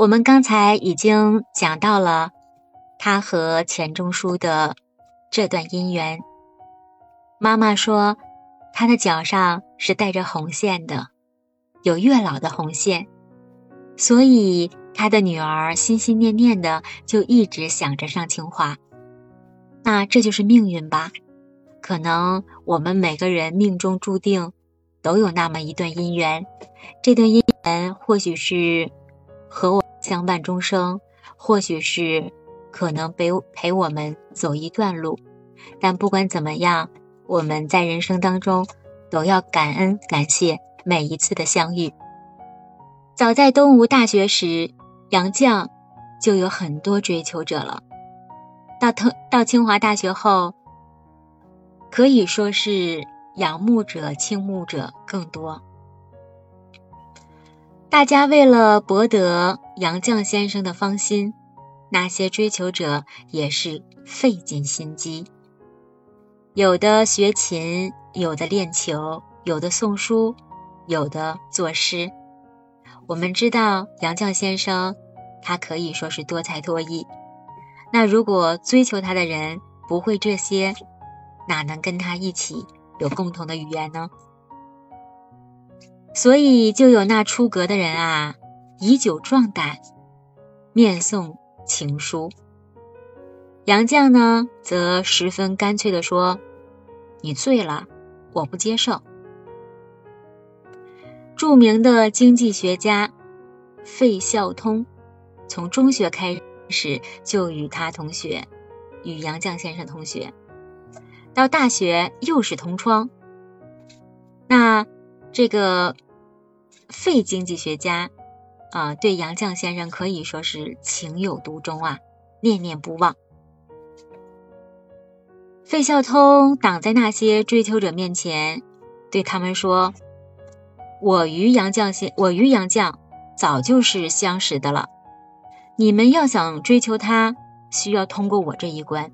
我们刚才已经讲到了他和钱钟书的这段姻缘。妈妈说，他的脚上是带着红线的，有月老的红线，所以他的女儿心心念念的就一直想着上清华。那这就是命运吧？可能我们每个人命中注定都有那么一段姻缘，这段姻缘或许是和我。相伴终生，或许是可能陪陪我们走一段路，但不管怎么样，我们在人生当中都要感恩感谢每一次的相遇。早在东吴大学时，杨绛就有很多追求者了。到特到清华大学后，可以说是仰慕者、倾慕者更多。大家为了博得杨绛先生的芳心，那些追求者也是费尽心机。有的学琴，有的练球，有的送书，有的作诗。我们知道杨绛先生，他可以说是多才多艺。那如果追求他的人不会这些，哪能跟他一起有共同的语言呢？所以就有那出格的人啊，以酒壮胆，面送情书。杨绛呢，则十分干脆的说：“你醉了，我不接受。”著名的经济学家费孝通，从中学开始就与他同学，与杨绛先生同学，到大学又是同窗。那。这个费经济学家啊，对杨绛先生可以说是情有独钟啊，念念不忘。费孝通挡在那些追求者面前，对他们说：“我与杨绛先，我与杨绛早就是相识的了。你们要想追求他，需要通过我这一关。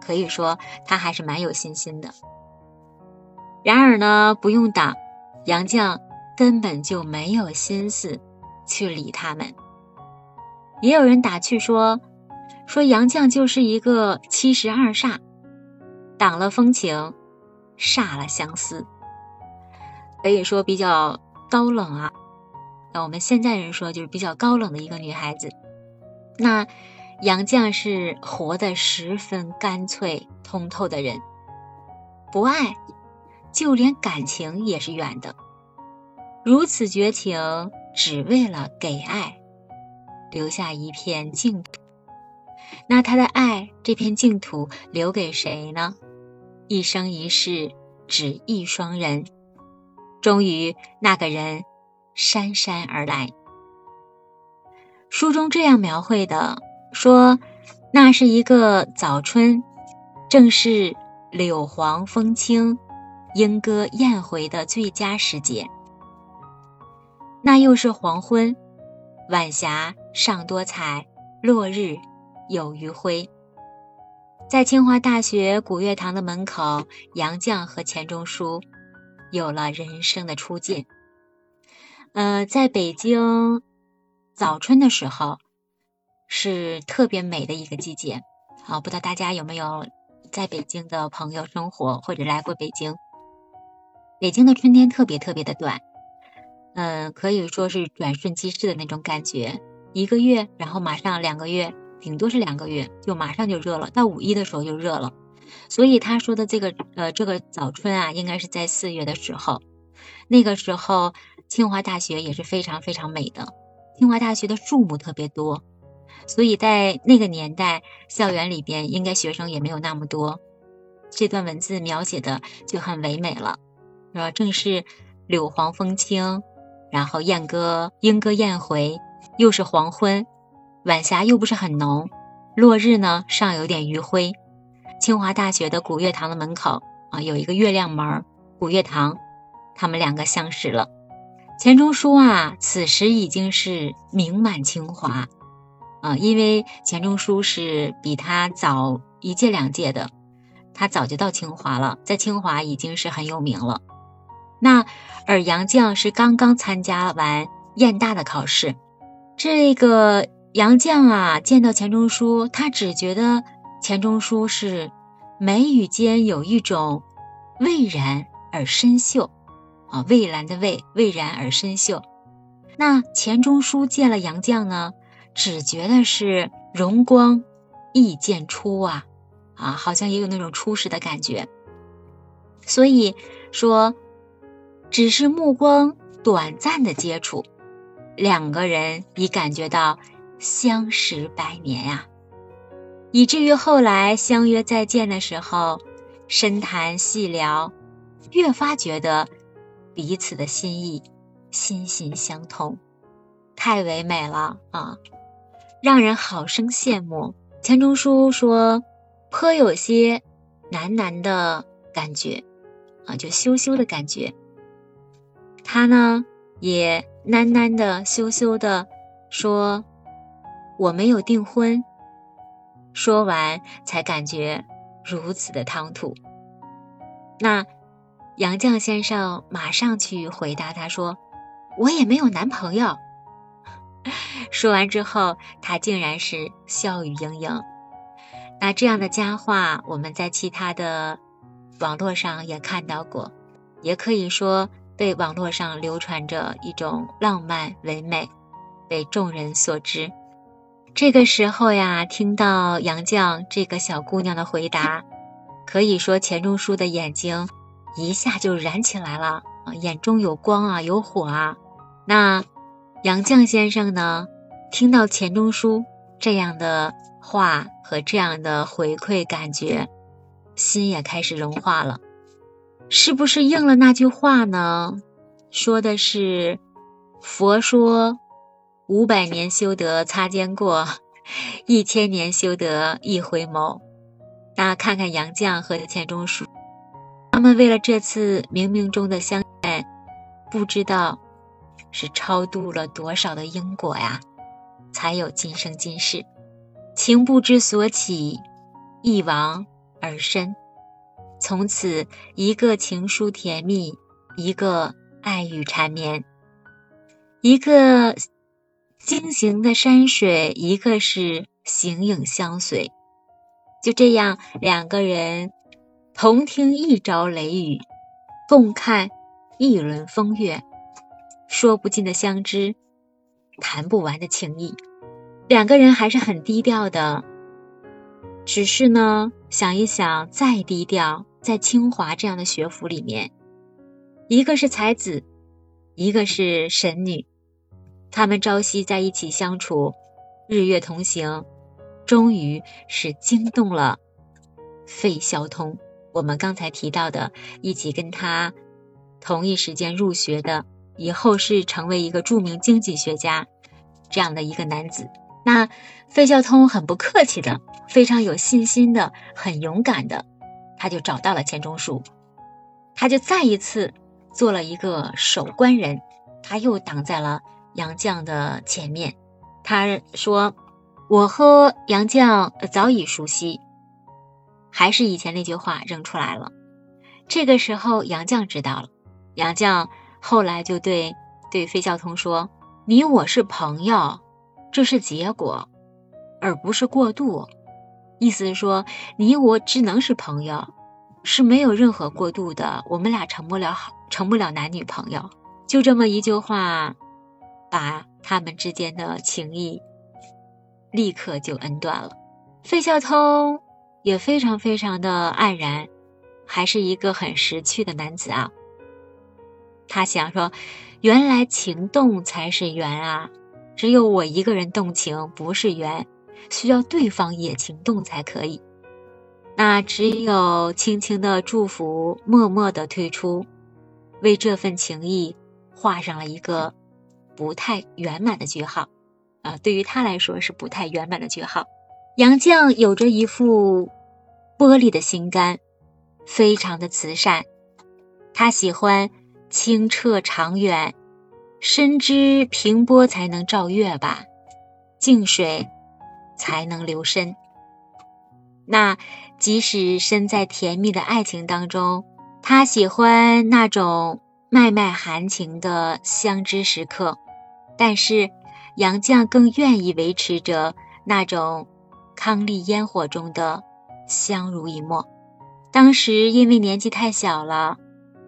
可以说他还是蛮有信心的。然而呢，不用挡。”杨绛根本就没有心思去理他们，也有人打趣说：“说杨绛就是一个七十二煞，挡了风情，煞了相思，可以说比较高冷啊。那我们现在人说就是比较高冷的一个女孩子。那杨绛是活得十分干脆通透的人，不爱。”就连感情也是远的，如此绝情，只为了给爱留下一片净土。那他的爱这片净土留给谁呢？一生一世只一双人。终于，那个人姗姗而来。书中这样描绘的，说那是一个早春，正是柳黄风轻。莺歌燕回的最佳时节，那又是黄昏，晚霞尚多彩，落日有余晖。在清华大学古月堂的门口，杨绛和钱钟书有了人生的初见。呃，在北京早春的时候是特别美的一个季节。好，不知道大家有没有在北京的朋友生活或者来过北京？北京的春天特别特别的短，嗯，可以说是转瞬即逝的那种感觉。一个月，然后马上两个月，顶多是两个月，就马上就热了。到五一的时候就热了。所以他说的这个呃这个早春啊，应该是在四月的时候。那个时候，清华大学也是非常非常美的。清华大学的树木特别多，所以在那个年代，校园里边应该学生也没有那么多。这段文字描写的就很唯美了。说正是柳黄风轻，然后燕歌莺歌燕回，又是黄昏，晚霞又不是很浓，落日呢尚有点余晖。清华大学的古月堂的门口啊，有一个月亮门，古月堂，他们两个相识了。钱钟书啊，此时已经是名满清华啊，因为钱钟书是比他早一届两届的，他早就到清华了，在清华已经是很有名了。那而杨绛是刚刚参加完燕大的考试，这个杨绛啊，见到钱钟书，他只觉得钱钟书是眉宇间有一种蔚然而深秀啊，蔚蓝的蔚，蔚然而深秀。那钱钟书见了杨绛呢，只觉得是容光意渐出啊，啊，好像也有那种出世的感觉。所以说，只是目光短暂的接触。两个人已感觉到相识百年呀，以至于后来相约再见的时候，深谈细聊，越发觉得彼此的心意心心相通，太唯美了啊，让人好生羡慕。钱钟书说，颇有些喃喃的感觉啊，就羞羞的感觉。他呢？也喃喃的、羞羞的说：“我没有订婚。”说完，才感觉如此的唐突。那杨绛先生马上去回答他说：“我也没有男朋友。”说完之后，他竟然是笑语盈盈。那这样的佳话，我们在其他的网络上也看到过，也可以说。被网络上流传着一种浪漫唯美，被众人所知。这个时候呀，听到杨绛这个小姑娘的回答，可以说钱钟书的眼睛一下就燃起来了，眼中有光啊，有火啊。那杨绛先生呢，听到钱钟书这样的话和这样的回馈，感觉心也开始融化了。是不是应了那句话呢？说的是“佛说五百年修得擦肩过，一千年修得一回眸”。那看看杨绛和钱钟书，他们为了这次冥冥中的相见，不知道是超度了多少的因果呀，才有今生今世。情不知所起，一往而深。从此，一个情书甜蜜，一个爱语缠绵，一个惊醒的山水，一个是形影相随。就这样，两个人同听一朝雷雨，共看一轮风月，说不尽的相知，谈不完的情谊。两个人还是很低调的。只是呢，想一想，再低调，在清华这样的学府里面，一个是才子，一个是神女，他们朝夕在一起相处，日月同行，终于是惊动了费孝通。我们刚才提到的，一起跟他同一时间入学的，以后是成为一个著名经济学家这样的一个男子。那费孝通很不客气的，非常有信心的，很勇敢的，他就找到了钱钟书，他就再一次做了一个守关人，他又挡在了杨绛的前面。他说：“我和杨绛早已熟悉。”还是以前那句话扔出来了。这个时候杨绛知道了，杨绛后来就对对费孝通说：“你我是朋友。”这是结果，而不是过渡。意思是说，你我只能是朋友，是没有任何过渡的。我们俩成不了好，成不了男女朋友。就这么一句话，把他们之间的情谊立刻就恩断了。费孝通也非常非常的黯然，还是一个很识趣的男子啊。他想说，原来情动才是缘啊。只有我一个人动情不是缘，需要对方也情动才可以。那只有轻轻的祝福，默默的退出，为这份情谊画上了一个不太圆满的句号。啊，对于他来说是不太圆满的句号。杨绛有着一副玻璃的心肝，非常的慈善，他喜欢清澈长远。深知平波才能照月吧，静水才能流深。那即使身在甜蜜的爱情当中，他喜欢那种脉脉含情的相知时刻，但是杨绛更愿意维持着那种伉俪烟火中的相濡以沫。当时因为年纪太小了，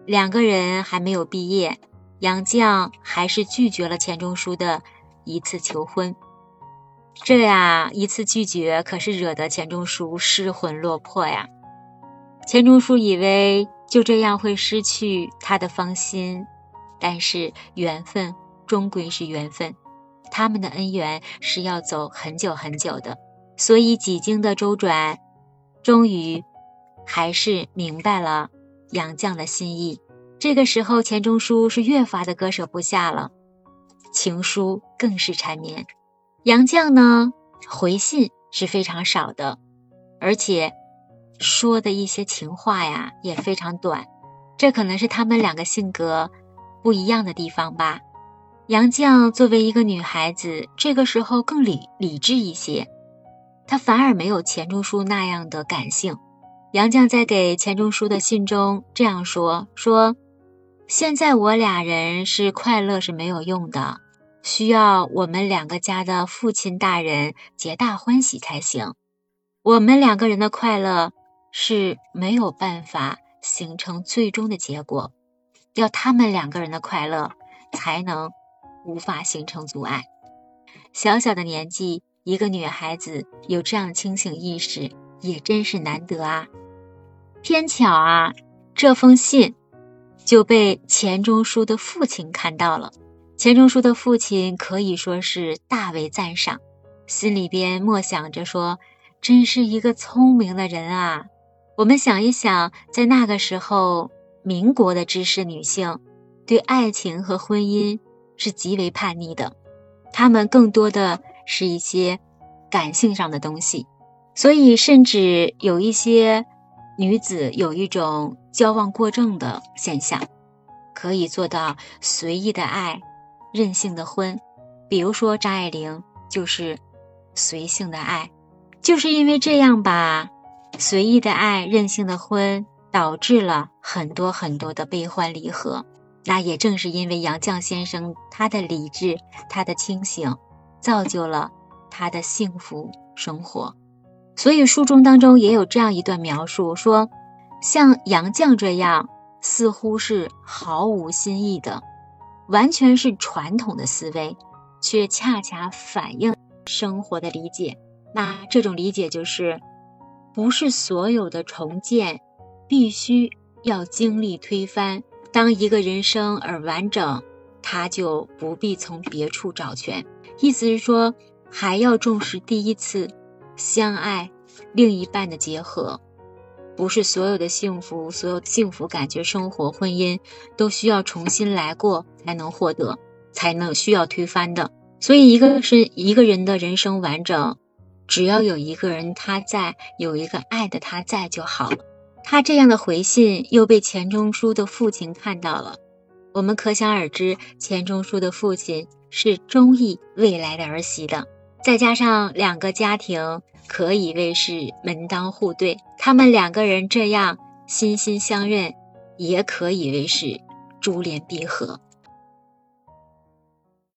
两个人还没有毕业，杨绛还是拒绝了钱钟书的一次求婚。这呀，一次拒绝可是惹得钱钟书失魂落魄呀。钱钟书以为就这样会失去他的芳心，但是缘分终归是缘分，他们的恩缘是要走很久很久的。所以几经的周转，终于。还是明白了杨绛的心意。这个时候，钱钟书是越发的割舍不下了，情书更是缠绵。杨绛呢，回信是非常少的，而且说的一些情话呀也非常短。这可能是他们两个性格不一样的地方吧。杨绛作为一个女孩子，这个时候更理理智一些，她反而没有钱钟书那样的感性。杨绛在给钱钟书的信中这样说：“说现在我俩人是快乐是没有用的，需要我们两个家的父亲大人皆大欢喜才行。我们两个人的快乐是没有办法形成最终的结果，要他们两个人的快乐才能无法形成阻碍。小小的年纪，一个女孩子有这样清醒意识，也真是难得啊。”偏巧啊，这封信就被钱钟书的父亲看到了。钱钟书的父亲可以说是大为赞赏，心里边默想着说：“真是一个聪明的人啊！”我们想一想，在那个时候，民国的知识女性对爱情和婚姻是极为叛逆的，她们更多的是一些感性上的东西，所以甚至有一些。女子有一种交往过正的现象，可以做到随意的爱，任性的婚。比如说张爱玲就是随性的爱，就是因为这样吧，随意的爱，任性的婚，导致了很多很多的悲欢离合。那也正是因为杨绛先生他的理智，他的清醒，造就了他的幸福生活。所以书中当中也有这样一段描述，说像杨绛这样似乎是毫无新意的，完全是传统的思维，却恰恰反映生活的理解。那这种理解就是，不是所有的重建必须要经历推翻。当一个人生而完整，他就不必从别处找全。意思是说，还要重视第一次。相爱，另一半的结合，不是所有的幸福、所有幸福感觉、生活、婚姻都需要重新来过才能获得，才能需要推翻的。所以，一个是一个人的人生完整，只要有一个人他在，有一个爱的他在就好了。他这样的回信又被钱钟书的父亲看到了，我们可想而知，钱钟书的父亲是中意未来的儿媳的。再加上两个家庭可以为是门当户对，他们两个人这样心心相认，也可以为是珠联璧合。